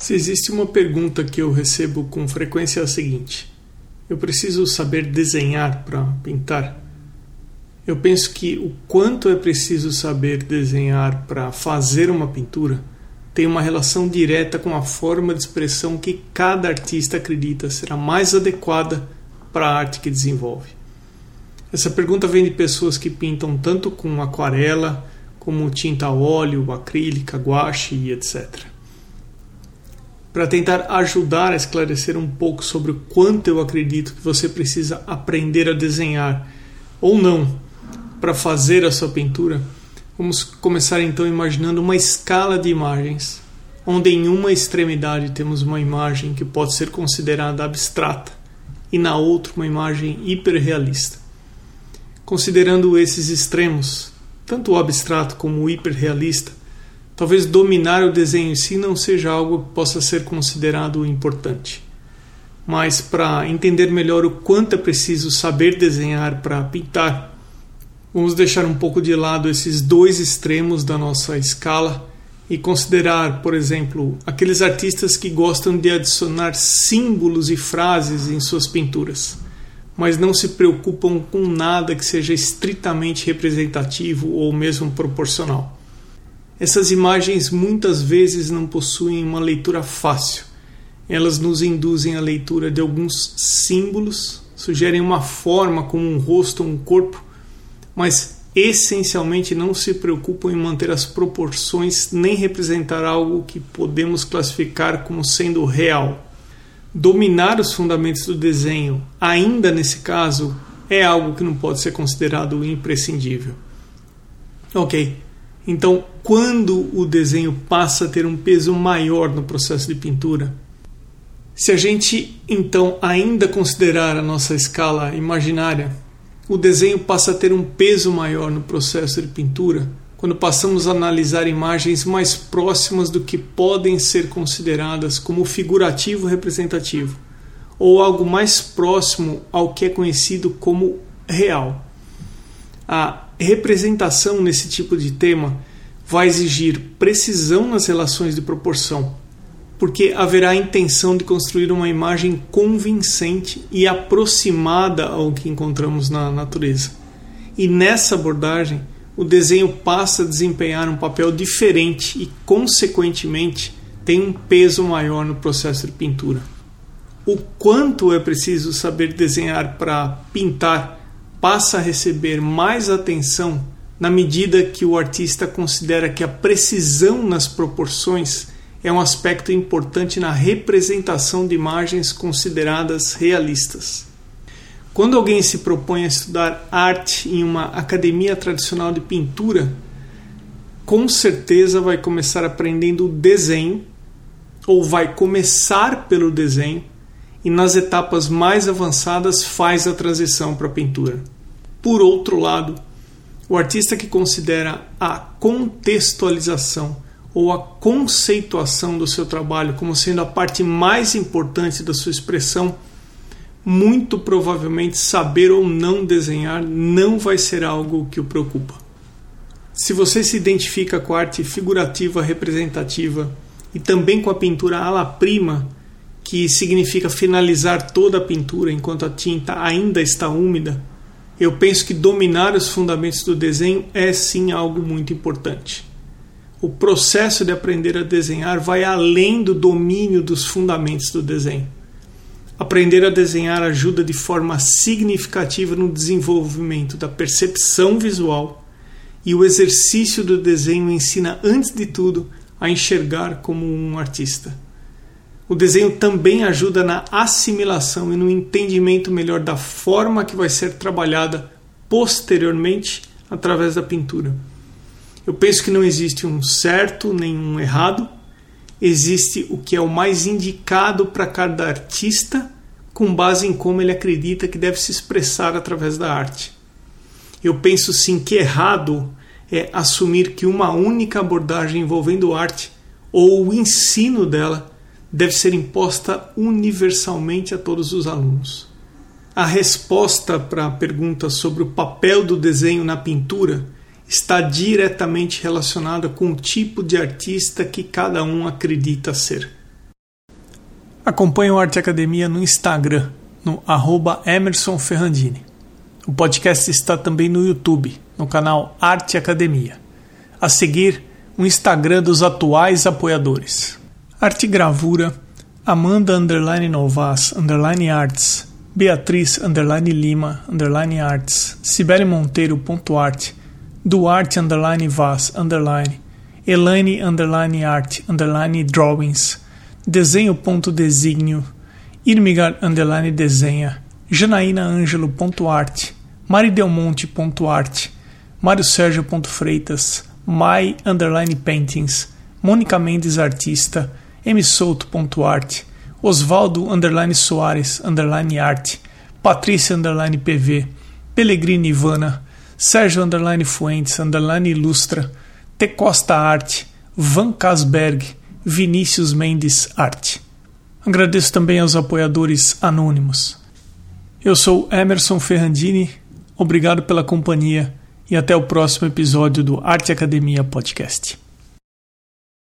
Se existe uma pergunta que eu recebo com frequência é a seguinte: eu preciso saber desenhar para pintar? Eu penso que o quanto é preciso saber desenhar para fazer uma pintura tem uma relação direta com a forma de expressão que cada artista acredita será mais adequada para a arte que desenvolve. Essa pergunta vem de pessoas que pintam tanto com aquarela, como tinta a óleo, acrílica, guache e etc para tentar ajudar a esclarecer um pouco sobre o quanto eu acredito que você precisa aprender a desenhar ou não para fazer a sua pintura, vamos começar então imaginando uma escala de imagens, onde em uma extremidade temos uma imagem que pode ser considerada abstrata e na outra uma imagem hiperrealista. Considerando esses extremos, tanto o abstrato como o hiperrealista, talvez dominar o desenho em si não seja algo que possa ser considerado importante. Mas para entender melhor o quanto é preciso saber desenhar para pintar, vamos deixar um pouco de lado esses dois extremos da nossa escala e considerar, por exemplo, aqueles artistas que gostam de adicionar símbolos e frases em suas pinturas, mas não se preocupam com nada que seja estritamente representativo ou mesmo proporcional. Essas imagens muitas vezes não possuem uma leitura fácil. Elas nos induzem à leitura de alguns símbolos, sugerem uma forma como um rosto ou um corpo, mas essencialmente não se preocupam em manter as proporções nem representar algo que podemos classificar como sendo real. Dominar os fundamentos do desenho, ainda nesse caso, é algo que não pode ser considerado imprescindível. Ok, então, quando o desenho passa a ter um peso maior no processo de pintura, se a gente então ainda considerar a nossa escala imaginária, o desenho passa a ter um peso maior no processo de pintura quando passamos a analisar imagens mais próximas do que podem ser consideradas como figurativo representativo, ou algo mais próximo ao que é conhecido como real. A representação nesse tipo de tema vai exigir precisão nas relações de proporção, porque haverá a intenção de construir uma imagem convincente e aproximada ao que encontramos na natureza. E nessa abordagem, o desenho passa a desempenhar um papel diferente e, consequentemente, tem um peso maior no processo de pintura. O quanto é preciso saber desenhar para pintar passa a receber mais atenção na medida que o artista considera que a precisão nas proporções é um aspecto importante na representação de imagens consideradas realistas. Quando alguém se propõe a estudar arte em uma academia tradicional de pintura, com certeza vai começar aprendendo desenho, ou vai começar pelo desenho, e nas etapas mais avançadas faz a transição para a pintura. Por outro lado, o artista que considera a contextualização ou a conceituação do seu trabalho como sendo a parte mais importante da sua expressão, muito provavelmente saber ou não desenhar não vai ser algo que o preocupa. Se você se identifica com a arte figurativa representativa e também com a pintura ala prima, que significa finalizar toda a pintura enquanto a tinta ainda está úmida, eu penso que dominar os fundamentos do desenho é sim algo muito importante. O processo de aprender a desenhar vai além do domínio dos fundamentos do desenho. Aprender a desenhar ajuda de forma significativa no desenvolvimento da percepção visual e o exercício do desenho ensina, antes de tudo, a enxergar como um artista. O desenho também ajuda na assimilação e no entendimento melhor da forma que vai ser trabalhada posteriormente através da pintura. Eu penso que não existe um certo nem um errado, existe o que é o mais indicado para cada artista com base em como ele acredita que deve se expressar através da arte. Eu penso sim que errado é assumir que uma única abordagem envolvendo arte ou o ensino dela deve ser imposta universalmente a todos os alunos. A resposta para a pergunta sobre o papel do desenho na pintura está diretamente relacionada com o tipo de artista que cada um acredita ser. Acompanhe o Arte Academia no Instagram, no arroba Emerson Ferrandini. O podcast está também no YouTube, no canal Arte Academia. A seguir, o Instagram dos atuais apoiadores. Arte Gravura, Amanda underline Novas underline Arts, Beatriz underline Lima underline Arts, Cibele Monteiro ponto arte, Duarte underline Vaz underline, Elaine underline Art underline Drawings, Desenho ponto Desígnio, Irmigar underline Desenha, Janaína Ângelo ponto arte, Maridelmonte ponto arte, Mário Sérgio ponto Freitas, My underline Paintings, Mônica Mendes Artista, msouto.art, Osvaldo underline Soares underline Patrícia underline PV, Pellegrini Ivana, Sérgio underline Fuentes underline Ilustra, T Costa Arte, Van Casberg, Vinícius Mendes Arte. Agradeço também aos apoiadores anônimos. Eu sou Emerson Ferrandini, obrigado pela companhia e até o próximo episódio do Arte Academia Podcast.